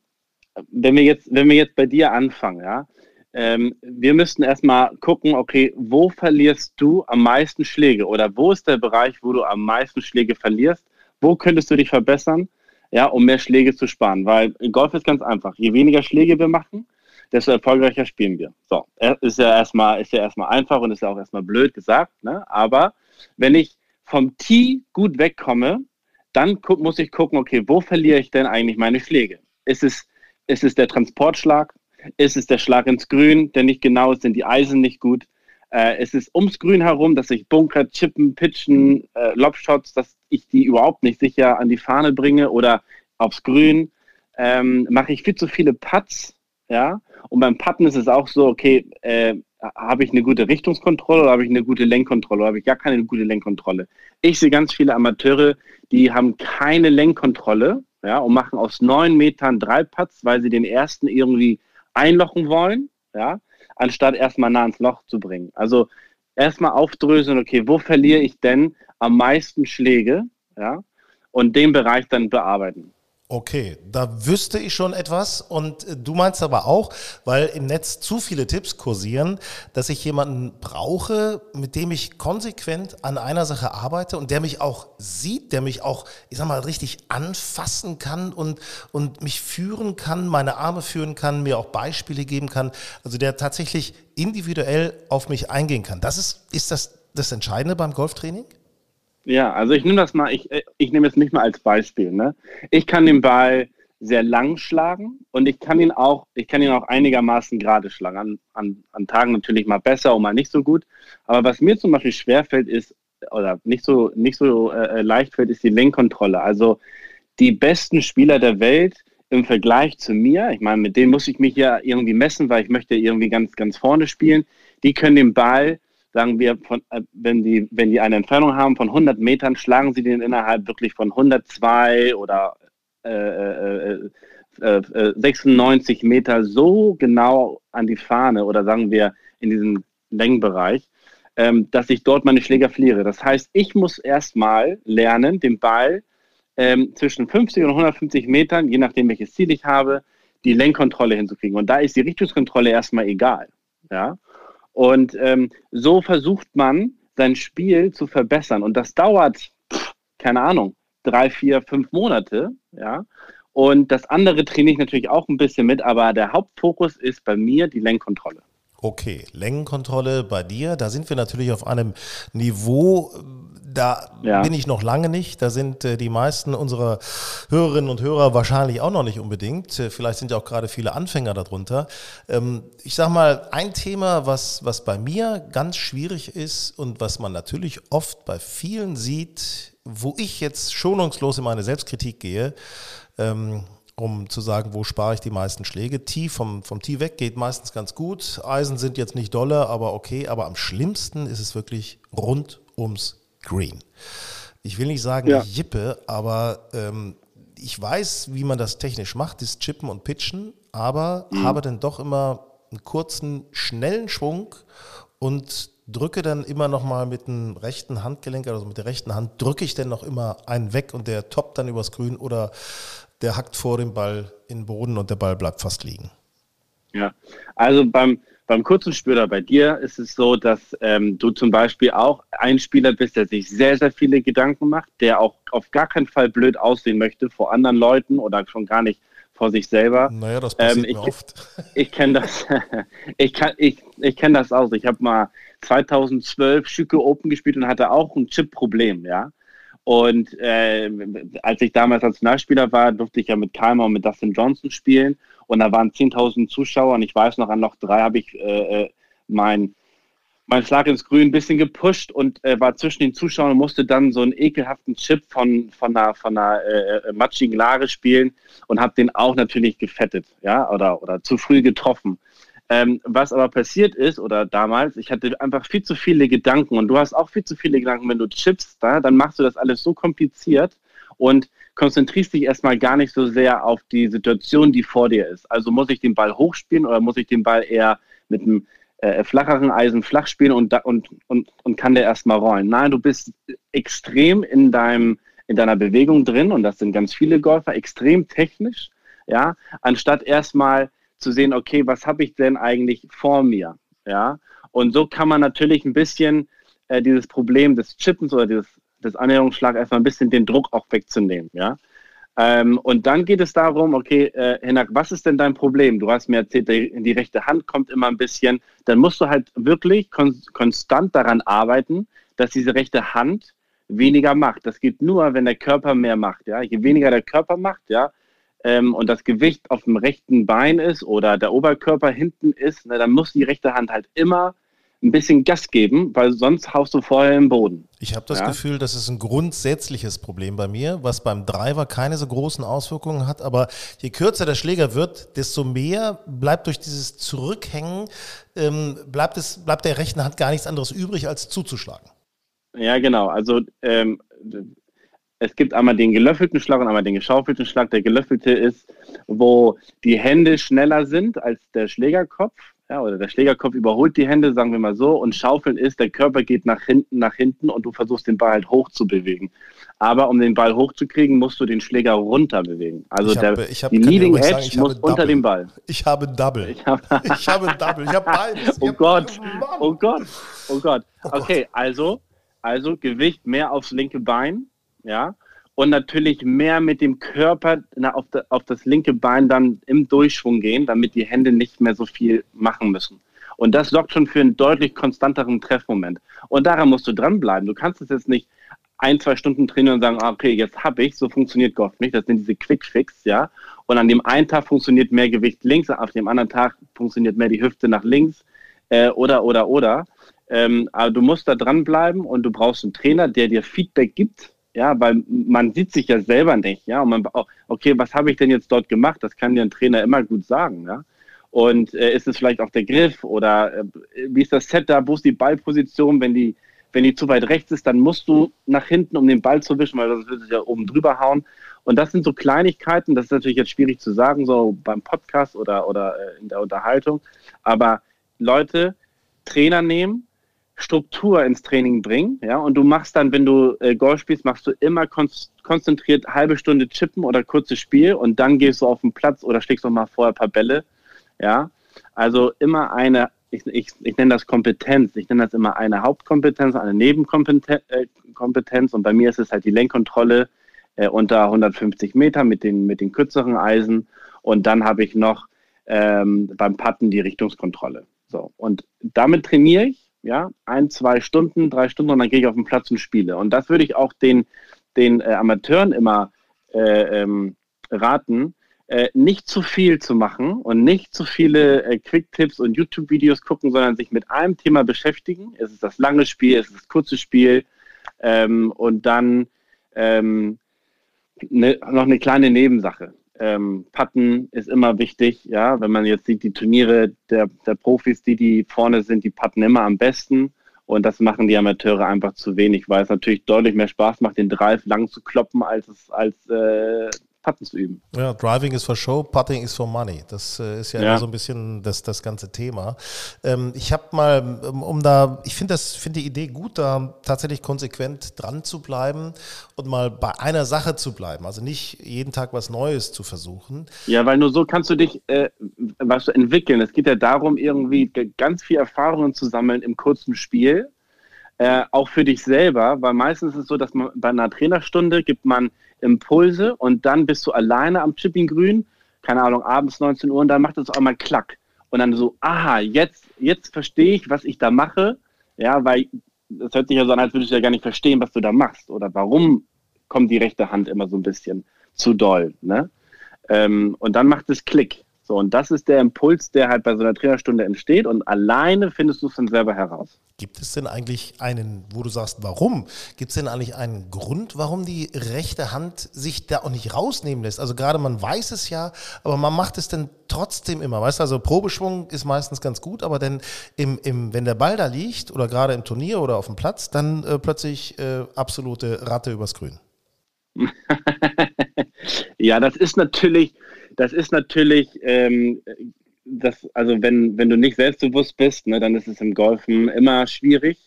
[SPEAKER 5] wenn wir jetzt, wenn wir jetzt bei dir anfangen, ja, ähm, wir müssten erstmal gucken, okay, wo verlierst du am meisten Schläge oder wo ist der Bereich, wo du am meisten Schläge verlierst? Wo könntest du dich verbessern, ja, um mehr Schläge zu sparen? Weil Golf ist ganz einfach. Je weniger Schläge wir machen, desto erfolgreicher spielen wir. So, ist ja erstmal, ist ja erstmal einfach und ist ja auch erstmal blöd gesagt, ne? Aber wenn ich vom Tee gut wegkomme, dann muss ich gucken, okay, wo verliere ich denn eigentlich meine Schläge? Ist es, ist es der Transportschlag? Ist es der Schlag ins Grün, der nicht genau ist? Sind die Eisen nicht gut? Äh, ist es ums Grün herum, dass ich Bunker, Chippen, Pitchen, äh, Lobshots, dass ich die überhaupt nicht sicher an die Fahne bringe oder aufs Grün? Ähm, mache ich viel zu viele Putts? Ja, und beim Putten ist es auch so, okay, äh, habe ich eine gute Richtungskontrolle oder habe ich eine gute Lenkkontrolle oder habe ich gar keine gute Lenkkontrolle? Ich sehe ganz viele Amateure, die haben keine Lenkkontrolle ja, und machen aus neun Metern drei Putts, weil sie den ersten irgendwie einlochen wollen, ja, anstatt erstmal nah ins Loch zu bringen. Also erstmal aufdröseln, okay, wo verliere ich denn am meisten Schläge, ja, und den Bereich dann bearbeiten.
[SPEAKER 1] Okay, da wüsste ich schon etwas und äh, du meinst aber auch, weil im Netz zu viele Tipps kursieren, dass ich jemanden brauche, mit dem ich konsequent an einer Sache arbeite und der mich auch sieht, der mich auch, ich sag mal, richtig anfassen kann und, und mich führen kann, meine Arme führen kann, mir auch Beispiele geben kann, also der tatsächlich individuell auf mich eingehen kann. Das ist, ist das das Entscheidende beim Golftraining?
[SPEAKER 5] Ja, also ich nehme das mal, ich, ich nehme es nicht mal als Beispiel. Ne? Ich kann den Ball sehr lang schlagen und ich kann ihn auch, ich kann ihn auch einigermaßen gerade schlagen. An, an, an Tagen natürlich mal besser und mal nicht so gut. Aber was mir zum Beispiel schwerfällt, ist, oder nicht so, nicht so äh, leicht fällt, ist die Lenkkontrolle. Also die besten Spieler der Welt im Vergleich zu mir, ich meine, mit denen muss ich mich ja irgendwie messen, weil ich möchte irgendwie ganz, ganz vorne spielen, die können den Ball sagen wir, von, äh, wenn, die, wenn die eine Entfernung haben von 100 Metern, schlagen sie den innerhalb wirklich von 102 oder äh, äh, 96 äh, Meter so genau an die Fahne oder sagen wir in diesem Längenbereich, ähm, dass ich dort meine Schläger verliere. Das heißt, ich muss erstmal lernen, den Ball ähm, zwischen 50 und 150 Metern, je nachdem welches Ziel ich habe, die Lenkkontrolle hinzukriegen. Und da ist die Richtungskontrolle erstmal egal. Ja? Und ähm, so versucht man, sein Spiel zu verbessern. Und das dauert, keine Ahnung, drei, vier, fünf Monate. Ja? Und das andere trainiere ich natürlich auch ein bisschen mit, aber der Hauptfokus ist bei mir die Lenkkontrolle.
[SPEAKER 1] Okay, Längenkontrolle bei dir, da sind wir natürlich auf einem Niveau, da ja. bin ich noch lange nicht. Da sind äh, die meisten unserer Hörerinnen und Hörer wahrscheinlich auch noch nicht unbedingt. Äh, vielleicht sind ja auch gerade viele Anfänger darunter. Ähm, ich sage mal, ein Thema, was, was bei mir ganz schwierig ist und was man natürlich oft bei vielen sieht, wo ich jetzt schonungslos in meine Selbstkritik gehe, ähm, um zu sagen, wo spare ich die meisten Schläge. Tee vom, vom Tee weg geht meistens ganz gut. Eisen sind jetzt nicht dolle, aber okay. Aber am schlimmsten ist es wirklich rund ums Green. Ich will nicht sagen, ja. ich jippe, aber ähm, ich weiß, wie man das technisch macht, das Chippen und Pitchen, aber mhm. habe dann doch immer einen kurzen, schnellen Schwung und drücke dann immer noch mal mit dem rechten Handgelenk, also mit der rechten Hand, drücke ich dann noch immer einen weg und der toppt dann übers Grün oder der hackt vor dem Ball in den Boden und der Ball bleibt fast liegen.
[SPEAKER 5] Ja, also beim, beim kurzen Spieler bei dir ist es so, dass ähm, du zum Beispiel auch ein Spieler bist, der sich sehr, sehr viele Gedanken macht, der auch auf gar keinen Fall blöd aussehen möchte vor anderen Leuten oder schon gar nicht vor sich selber.
[SPEAKER 1] Naja, das passiert ähm,
[SPEAKER 5] ich,
[SPEAKER 1] oft. <laughs>
[SPEAKER 5] Ich kenne das, <laughs> ich kann, ich, ich kenne das auch. Ich habe mal 2012 Schücke Open gespielt und hatte auch ein Chip-Problem, ja. Und äh, als ich damals als Nationalspieler war, durfte ich ja mit Kalmer und mit Dustin Johnson spielen. Und da waren 10.000 Zuschauer. Und ich weiß noch, an Loch 3 habe ich äh, äh mein, mein Schlag ins Grün ein bisschen gepusht und äh, war zwischen den Zuschauern und musste dann so einen ekelhaften Chip von, von einer, von einer äh, äh matschigen Lage spielen und habe den auch natürlich gefettet, ja, oder, oder zu früh getroffen. Ähm, was aber passiert ist, oder damals, ich hatte einfach viel zu viele Gedanken und du hast auch viel zu viele Gedanken, wenn du chippst, da, dann machst du das alles so kompliziert und konzentrierst dich erstmal gar nicht so sehr auf die Situation, die vor dir ist. Also muss ich den Ball hochspielen oder muss ich den Ball eher mit einem äh, flacheren Eisen flach spielen und, und, und, und kann der erstmal rollen. Nein, du bist extrem in deinem in deiner Bewegung drin und das sind ganz viele Golfer, extrem technisch, ja, anstatt erstmal zu sehen, okay, was habe ich denn eigentlich vor mir? Ja, und so kann man natürlich ein bisschen äh, dieses Problem des Chippens oder dieses, des Annäherungsschlags erstmal ein bisschen den Druck auch wegzunehmen. Ja, ähm, und dann geht es darum, okay, äh, Hinak, was ist denn dein Problem? Du hast mir erzählt, die, die rechte Hand kommt immer ein bisschen. Dann musst du halt wirklich kon konstant daran arbeiten, dass diese rechte Hand weniger macht. Das geht nur, wenn der Körper mehr macht. Ja? Je weniger der Körper macht, ja, ähm, und das Gewicht auf dem rechten Bein ist oder der Oberkörper hinten ist, ne, dann muss die rechte Hand halt immer ein bisschen Gas geben, weil sonst haust du vorher im Boden.
[SPEAKER 1] Ich habe das ja? Gefühl, das ist ein grundsätzliches Problem bei mir, was beim Driver keine so großen Auswirkungen hat. Aber je kürzer der Schläger wird, desto mehr bleibt durch dieses Zurückhängen, ähm, bleibt, es, bleibt der rechten Hand gar nichts anderes übrig, als zuzuschlagen.
[SPEAKER 5] Ja, genau. Also ähm, es gibt einmal den gelöffelten Schlag und einmal den geschaufelten Schlag. Der gelöffelte ist, wo die Hände schneller sind als der Schlägerkopf. Ja, oder der Schlägerkopf überholt die Hände, sagen wir mal so. Und Schaufeln ist, der Körper geht nach hinten, nach hinten und du versuchst den Ball halt hoch zu bewegen. Aber um den Ball hochzukriegen, musst du den Schläger runter bewegen. Also
[SPEAKER 1] der,
[SPEAKER 5] habe,
[SPEAKER 1] ich hab,
[SPEAKER 5] die Leading Edge sagen, muss unter dem Ball.
[SPEAKER 1] Ich habe Double. Ich habe, <laughs> ich habe Double. Ich habe <laughs> beides.
[SPEAKER 5] Oh Gott. Oh Gott. Oh Gott. Oh okay, also, also Gewicht mehr aufs linke Bein ja, und natürlich mehr mit dem Körper na, auf, de, auf das linke Bein dann im Durchschwung gehen, damit die Hände nicht mehr so viel machen müssen. Und das sorgt schon für einen deutlich konstanteren Treffmoment. Und daran musst du dranbleiben. Du kannst es jetzt nicht ein, zwei Stunden trainieren und sagen, ah, okay, jetzt habe ich, so funktioniert Golf nicht. Das sind diese Quick-Fix, ja. Und an dem einen Tag funktioniert mehr Gewicht links, auf dem anderen Tag funktioniert mehr die Hüfte nach links äh, oder, oder, oder. Ähm, aber du musst da dranbleiben und du brauchst einen Trainer, der dir Feedback gibt, ja, weil man sieht sich ja selber nicht, ja, und man, okay, was habe ich denn jetzt dort gemacht? Das kann dir ein Trainer immer gut sagen, ja. Und äh, ist es vielleicht auch der Griff oder äh, wie ist das Setup, wo ist die Ballposition, wenn die, wenn die zu weit rechts ist, dann musst du nach hinten, um den Ball zu wischen, weil das wird sich ja oben drüber hauen. Und das sind so Kleinigkeiten, das ist natürlich jetzt schwierig zu sagen, so beim Podcast oder, oder äh, in der Unterhaltung. Aber Leute, Trainer nehmen, Struktur ins Training bringen, ja, und du machst dann, wenn du äh, Golf spielst, machst du immer kon konzentriert halbe Stunde Chippen oder kurzes Spiel und dann gehst du auf den Platz oder schlägst noch mal vorher ein paar Bälle, ja. Also immer eine, ich, ich, ich nenne das Kompetenz, ich nenne das immer eine Hauptkompetenz, eine Nebenkompetenz äh, und bei mir ist es halt die Lenkkontrolle äh, unter 150 Meter mit den, mit den kürzeren Eisen und dann habe ich noch ähm, beim Putten die Richtungskontrolle. So, und damit trainiere ich ja, ein, zwei Stunden, drei Stunden und dann gehe ich auf den Platz und spiele. Und das würde ich auch den, den äh, Amateuren immer äh, ähm, raten, äh, nicht zu viel zu machen und nicht zu viele äh, Quick-Tipps und YouTube-Videos gucken, sondern sich mit einem Thema beschäftigen. Es ist das lange Spiel, es ist das kurze Spiel ähm, und dann ähm, ne, noch eine kleine Nebensache ähm, Patten ist immer wichtig. Ja, wenn man jetzt sieht, die Turniere der, der Profis, die, die vorne sind, die patten immer am besten. Und das machen die Amateure einfach zu wenig, weil es natürlich deutlich mehr Spaß macht, den Drive lang zu kloppen, als es als äh, Putten zu üben.
[SPEAKER 1] Ja, Driving ist for Show, Putting is for Money. Das äh, ist ja, ja. immer so ein bisschen das, das ganze Thema. Ähm, ich habe mal, um, um, da, ich finde das, finde die Idee gut, da tatsächlich konsequent dran zu bleiben und mal bei einer Sache zu bleiben. Also nicht jeden Tag was Neues zu versuchen.
[SPEAKER 5] Ja, weil nur so kannst du dich äh, was entwickeln. Es geht ja darum, irgendwie ganz viel Erfahrungen zu sammeln im kurzen Spiel. Äh, auch für dich selber, weil meistens ist es so, dass man bei einer Trainerstunde gibt man Impulse und dann bist du alleine am Chipping Grün, keine Ahnung, abends 19 Uhr und dann macht es auch mal Klack. Und dann so, aha, jetzt, jetzt verstehe ich, was ich da mache. Ja, weil das hört sich ja so an, als würdest du ja gar nicht verstehen, was du da machst oder warum kommt die rechte Hand immer so ein bisschen zu doll. Ne? Ähm, und dann macht es Klick. So, und das ist der Impuls, der halt bei so einer Trainerstunde entsteht und alleine findest du es dann selber heraus.
[SPEAKER 1] Gibt es denn eigentlich einen, wo du sagst, warum? Gibt es denn eigentlich einen Grund, warum die rechte Hand sich da auch nicht rausnehmen lässt? Also gerade man weiß es ja, aber man macht es dann trotzdem immer. Weißt du, also Probeschwung ist meistens ganz gut, aber dann im, im, wenn der Ball da liegt oder gerade im Turnier oder auf dem Platz, dann äh, plötzlich äh, absolute Ratte übers Grün. <laughs>
[SPEAKER 5] ja, das ist natürlich, das ist natürlich, ähm, das, also wenn, wenn du nicht selbstbewusst bist, ne, dann ist es im Golfen immer schwierig.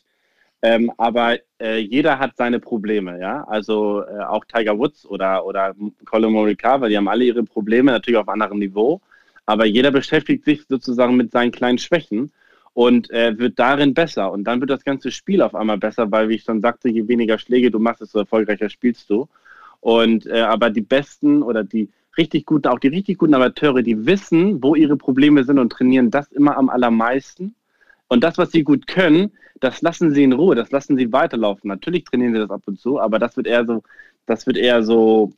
[SPEAKER 5] Ähm, aber äh, jeder hat seine Probleme, ja. Also äh, auch Tiger Woods oder, oder Colin Morikawa, die haben alle ihre Probleme, natürlich auf anderem Niveau. Aber jeder beschäftigt sich sozusagen mit seinen kleinen Schwächen und äh, wird darin besser. Und dann wird das ganze Spiel auf einmal besser, weil, wie ich schon sagte, je weniger Schläge du machst, desto erfolgreicher spielst du. Und äh, aber die besten oder die richtig guten, auch die richtig guten Amateure, die wissen, wo ihre Probleme sind und trainieren das immer am allermeisten. Und das, was sie gut können, das lassen sie in Ruhe, das lassen sie weiterlaufen. Natürlich trainieren sie das ab und zu, aber das wird eher so, das wird eher so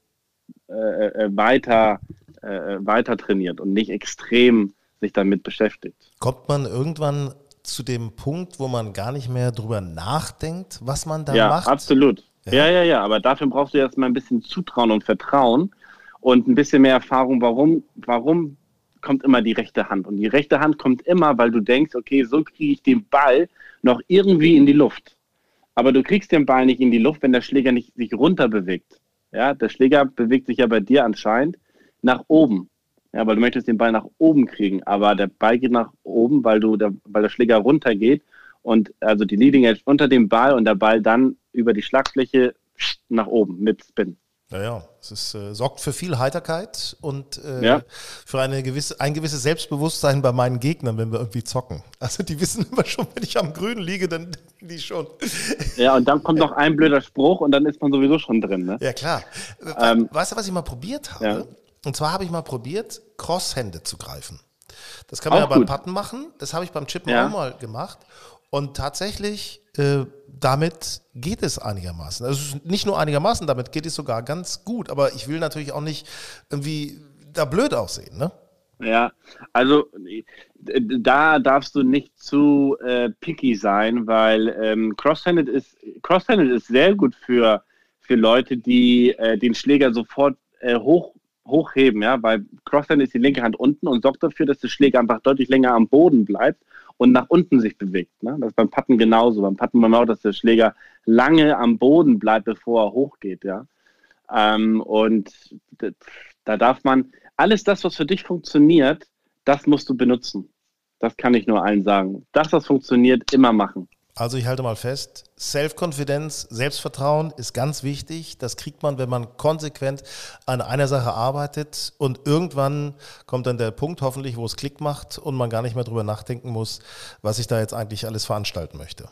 [SPEAKER 5] äh, äh, weiter, äh, weiter trainiert und nicht extrem sich damit beschäftigt.
[SPEAKER 1] Kommt man irgendwann zu dem Punkt, wo man gar nicht mehr drüber nachdenkt, was man da
[SPEAKER 5] ja,
[SPEAKER 1] macht?
[SPEAKER 5] Ja, absolut. Ja, ja, ja, aber dafür brauchst du erstmal ein bisschen Zutrauen und Vertrauen und ein bisschen mehr Erfahrung, warum, warum kommt immer die rechte Hand. Und die rechte Hand kommt immer, weil du denkst, okay, so kriege ich den Ball noch irgendwie in die Luft. Aber du kriegst den Ball nicht in die Luft, wenn der Schläger nicht sich runter bewegt. Ja, der Schläger bewegt sich ja bei dir anscheinend nach oben. Ja, weil du möchtest den Ball nach oben kriegen, aber der Ball geht nach oben, weil du der, weil der Schläger runtergeht und also die Leading Edge unter dem Ball und der Ball dann über die Schlagfläche nach oben mit Spin.
[SPEAKER 1] Ja, ja, es ist, äh, sorgt für viel Heiterkeit und äh, ja. für eine gewisse, ein gewisses Selbstbewusstsein bei meinen Gegnern, wenn wir irgendwie zocken. Also die wissen <laughs> immer schon, wenn ich am Grün liege, dann denken die schon.
[SPEAKER 5] Ja, und dann kommt noch ein blöder Spruch und dann ist man sowieso schon drin. Ne?
[SPEAKER 1] Ja, klar. Ähm, weißt du, was ich mal probiert habe? Ja. Und zwar habe ich mal probiert, Crosshände zu greifen. Das kann man auch ja beim Patten machen. Das habe ich beim Chippen ja. auch mal gemacht. Und tatsächlich, äh, damit geht es einigermaßen. Also nicht nur einigermaßen, damit geht es sogar ganz gut. Aber ich will natürlich auch nicht irgendwie da blöd aussehen, ne?
[SPEAKER 5] Ja, also da darfst du nicht zu äh, picky sein, weil ähm, Crosshanded ist Crosshanded ist sehr gut für für Leute, die äh, den Schläger sofort äh, hoch hochheben, ja, weil Crosshanded ist die linke Hand unten und sorgt dafür, dass der Schläger einfach deutlich länger am Boden bleibt und nach unten sich bewegt. Ne? Das ist beim Patten genauso. Beim Patten wir auch, dass der Schläger lange am Boden bleibt, bevor er hochgeht. Ja? Ähm, und da darf man, alles das, was für dich funktioniert, das musst du benutzen. Das kann ich nur allen sagen. Das, was funktioniert, immer machen.
[SPEAKER 1] Also ich halte mal fest, Self-Confidence, Selbstvertrauen ist ganz wichtig. Das kriegt man, wenn man konsequent an einer Sache arbeitet und irgendwann kommt dann der Punkt hoffentlich, wo es Klick macht und man gar nicht mehr drüber nachdenken muss, was ich da jetzt eigentlich alles veranstalten möchte.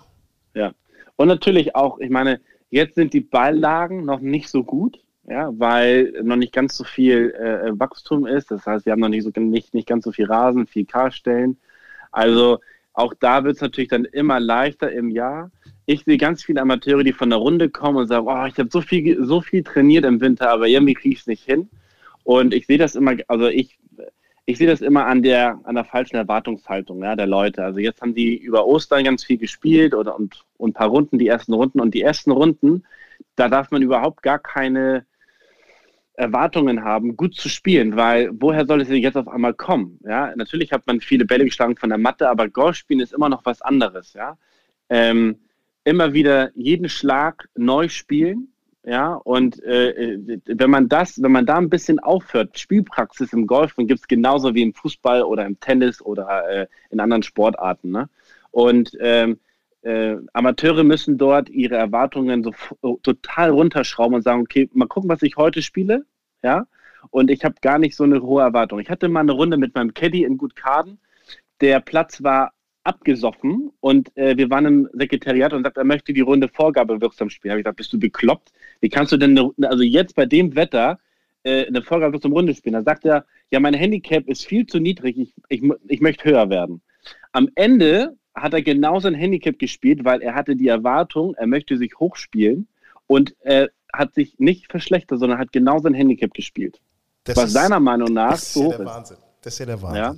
[SPEAKER 5] Ja, und natürlich auch, ich meine, jetzt sind die Balllagen noch nicht so gut, ja, weil noch nicht ganz so viel äh, Wachstum ist. Das heißt, wir haben noch nicht, so, nicht, nicht ganz so viel Rasen, viel K-Stellen. Also auch da wird es natürlich dann immer leichter im Jahr. Ich sehe ganz viele Amateure, die von der Runde kommen und sagen, oh, ich habe so viel, so viel trainiert im Winter, aber irgendwie kriege ich es nicht hin. Und ich sehe das immer, also ich, ich sehe das immer an der, an der falschen Erwartungshaltung ja, der Leute. Also jetzt haben die über Ostern ganz viel gespielt oder und, und ein paar Runden, die ersten Runden. Und die ersten Runden, da darf man überhaupt gar keine, Erwartungen haben, gut zu spielen, weil woher soll es jetzt auf einmal kommen? Ja, natürlich hat man viele Bälle geschlagen von der Matte, aber Golfspielen ist immer noch was anderes. Ja, ähm, immer wieder jeden Schlag neu spielen. Ja, und äh, wenn man das, wenn man da ein bisschen aufhört, Spielpraxis im Golf, dann gibt es genauso wie im Fußball oder im Tennis oder äh, in anderen Sportarten. Ne? Und ähm, äh, Amateure müssen dort ihre Erwartungen so total runterschrauben und sagen, okay, mal gucken, was ich heute spiele, ja, und ich habe gar nicht so eine hohe Erwartung. Ich hatte mal eine Runde mit meinem Caddy in Gutkaden, der Platz war abgesoffen und äh, wir waren im Sekretariat und sagt, er möchte die Runde Vorgabe wirksam spielen. Habe ich gesagt, bist du bekloppt? Wie kannst du denn, eine, also jetzt bei dem Wetter äh, eine Vorgabe wirksam Runde spielen? Da sagt er, ja, mein Handicap ist viel zu niedrig, ich, ich, ich möchte höher werden. Am Ende hat er genau sein Handicap gespielt, weil er hatte die Erwartung, er möchte sich hochspielen und er hat sich nicht verschlechtert, sondern hat genau sein Handicap gespielt. Das was ist, seiner Meinung nach so hoch ist.
[SPEAKER 1] Wahnsinn. Das ist ja der Wahnsinn.
[SPEAKER 5] Ja?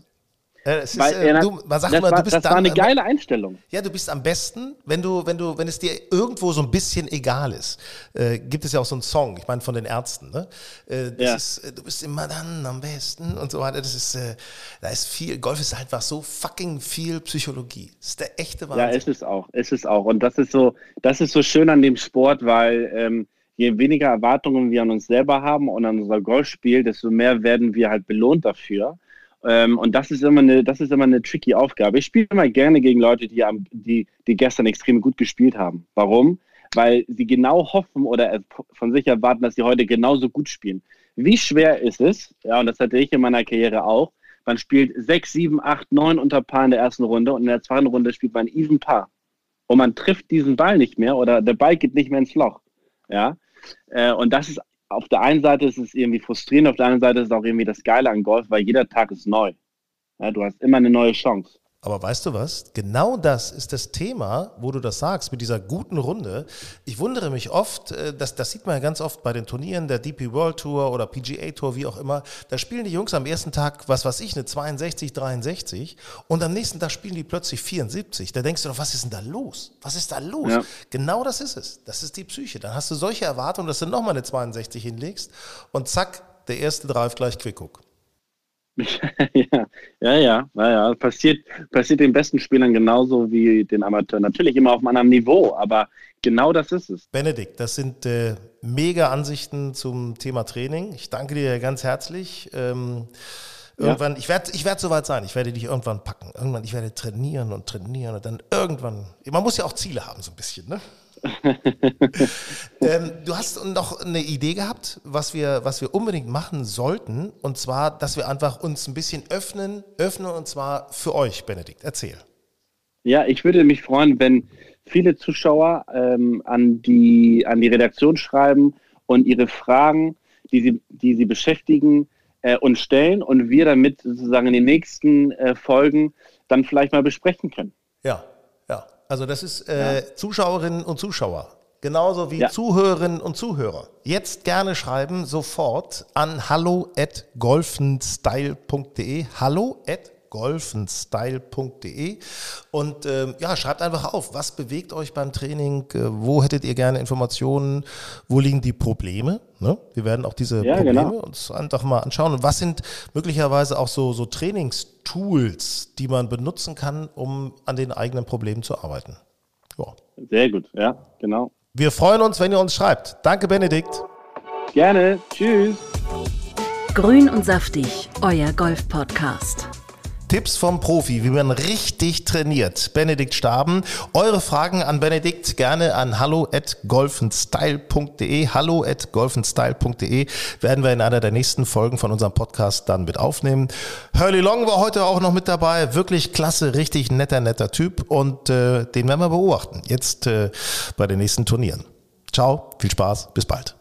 [SPEAKER 1] Äh, ist, Weil, äh, du, man sagt das, immer,
[SPEAKER 5] war,
[SPEAKER 1] du bist
[SPEAKER 5] das dann, war eine geile Einstellung.
[SPEAKER 1] Ja, du bist am besten, wenn du, wenn du, wenn es dir irgendwo so ein bisschen egal ist. Äh, gibt es ja auch so einen Song, ich meine von den Ärzten. Ne? Äh, ja. ist, äh, du bist immer dann am besten und so weiter. Das ist, äh, da ist viel. Golf ist halt was so fucking viel Psychologie. Das ist der echte Wahnsinn.
[SPEAKER 5] Ja, ist es auch, ist es auch. Und das ist so, das ist so schön an dem Sport, weil ähm, je weniger Erwartungen wir an uns selber haben und an unser Golfspiel, desto mehr werden wir halt belohnt dafür. Ähm, und das ist immer eine, das ist immer eine tricky Aufgabe. Ich spiele immer gerne gegen Leute, die, die, die gestern extrem gut gespielt haben. Warum? Weil sie genau hoffen oder von sich erwarten, dass sie heute genauso gut spielen. Wie schwer ist es, ja, und das hatte ich in meiner Karriere auch, man spielt 6, 7, 8, 9 unter Paar in der ersten Runde und in der zweiten Runde spielt man even Paar. Und man trifft diesen Ball nicht mehr oder der Ball geht nicht mehr ins Loch. Ja, äh, und das ist auf der einen Seite ist es irgendwie frustrierend, auf der anderen Seite ist es auch irgendwie das Geile an Golf, weil jeder Tag ist neu. Ja, du hast immer eine neue Chance.
[SPEAKER 1] Aber weißt du was? Genau das ist das Thema, wo du das sagst, mit dieser guten Runde. Ich wundere mich oft, äh, das, das sieht man ja ganz oft bei den Turnieren der DP World Tour oder PGA Tour, wie auch immer. Da spielen die Jungs am ersten Tag, was weiß ich, eine 62, 63 und am nächsten Tag spielen die plötzlich 74. Da denkst du doch, was ist denn da los? Was ist da los? Ja. Genau das ist es. Das ist die Psyche. Dann hast du solche Erwartungen, dass du nochmal eine 62 hinlegst und zack, der erste Drive gleich Quickhook. <laughs>
[SPEAKER 5] ja, ja, ja, ja, Passiert, passiert den besten Spielern genauso wie den Amateuren. Natürlich immer auf einem anderen Niveau, aber genau das ist es.
[SPEAKER 1] Benedikt, das sind äh, mega Ansichten zum Thema Training. Ich danke dir ganz herzlich. Ähm, irgendwann, ja. ich werde ich werd soweit sein, ich werde dich irgendwann packen. Irgendwann, ich werde trainieren und trainieren und dann irgendwann. Man muss ja auch Ziele haben, so ein bisschen, ne? <laughs> ähm, du hast noch eine Idee gehabt, was wir, was wir unbedingt machen sollten, und zwar, dass wir einfach uns ein bisschen öffnen, öffnen und zwar für euch, Benedikt. Erzähl.
[SPEAKER 5] Ja, ich würde mich freuen, wenn viele Zuschauer ähm, an, die, an die Redaktion schreiben und ihre Fragen, die sie, die sie beschäftigen, äh, uns stellen und wir damit sozusagen in den nächsten äh, Folgen dann vielleicht mal besprechen können.
[SPEAKER 1] Ja, also das ist äh, ja. Zuschauerinnen und Zuschauer. Genauso wie ja. Zuhörerinnen und Zuhörer. Jetzt gerne schreiben, sofort an hallo at golfenstyle.de. Hallo at golfenstyle.de und ähm, ja, schreibt einfach auf, was bewegt euch beim Training, äh, wo hättet ihr gerne Informationen, wo liegen die Probleme. Ne? Wir werden auch diese ja, Probleme genau. uns einfach mal anschauen und was sind möglicherweise auch so, so Trainingstools, die man benutzen kann, um an den eigenen Problemen zu arbeiten.
[SPEAKER 5] Ja. Sehr gut, ja, genau.
[SPEAKER 1] Wir freuen uns, wenn ihr uns schreibt. Danke, Benedikt.
[SPEAKER 5] Gerne. Tschüss.
[SPEAKER 2] Grün und saftig, euer Golf-Podcast.
[SPEAKER 1] Tipps vom Profi, wie man richtig trainiert. Benedikt Staben. Eure Fragen an Benedikt gerne an hallo at golfenstyle.de. Hallo at golfenstyle.de werden wir in einer der nächsten Folgen von unserem Podcast dann mit aufnehmen. Hurley Long war heute auch noch mit dabei. Wirklich klasse, richtig netter, netter Typ und äh, den werden wir beobachten. Jetzt äh, bei den nächsten Turnieren. Ciao, viel Spaß, bis bald.